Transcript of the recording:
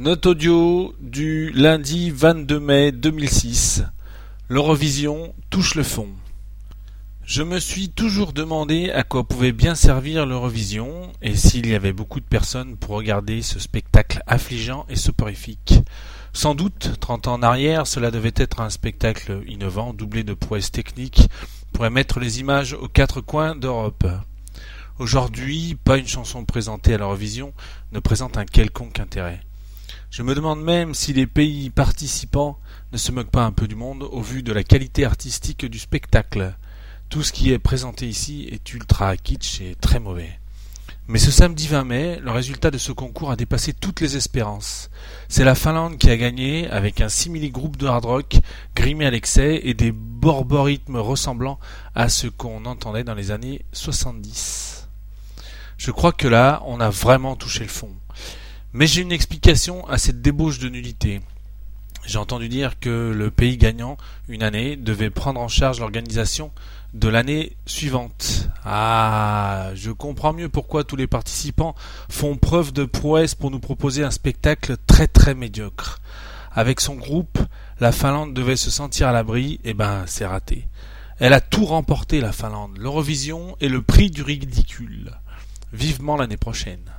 Note audio du lundi 22 mai 2006. L'Eurovision touche le fond. Je me suis toujours demandé à quoi pouvait bien servir l'Eurovision et s'il y avait beaucoup de personnes pour regarder ce spectacle affligeant et soporifique. Sans doute, trente ans en arrière, cela devait être un spectacle innovant, doublé de prouesses techniques, pour émettre les images aux quatre coins d'Europe. Aujourd'hui, pas une chanson présentée à l'Eurovision ne présente un quelconque intérêt. Je me demande même si les pays participants ne se moquent pas un peu du monde au vu de la qualité artistique du spectacle. Tout ce qui est présenté ici est ultra kitsch et très mauvais. Mais ce samedi 20 mai, le résultat de ce concours a dépassé toutes les espérances. C'est la Finlande qui a gagné avec un simili-groupe de hard rock grimé à l'excès et des borborythmes ressemblant à ce qu'on entendait dans les années 70. Je crois que là, on a vraiment touché le fond. Mais j'ai une explication à cette débauche de nullité. J'ai entendu dire que le pays gagnant une année devait prendre en charge l'organisation de l'année suivante. Ah, je comprends mieux pourquoi tous les participants font preuve de prouesse pour nous proposer un spectacle très très médiocre. Avec son groupe, la Finlande devait se sentir à l'abri, et eh ben c'est raté. Elle a tout remporté la Finlande, l'Eurovision et le prix du ridicule. Vivement l'année prochaine.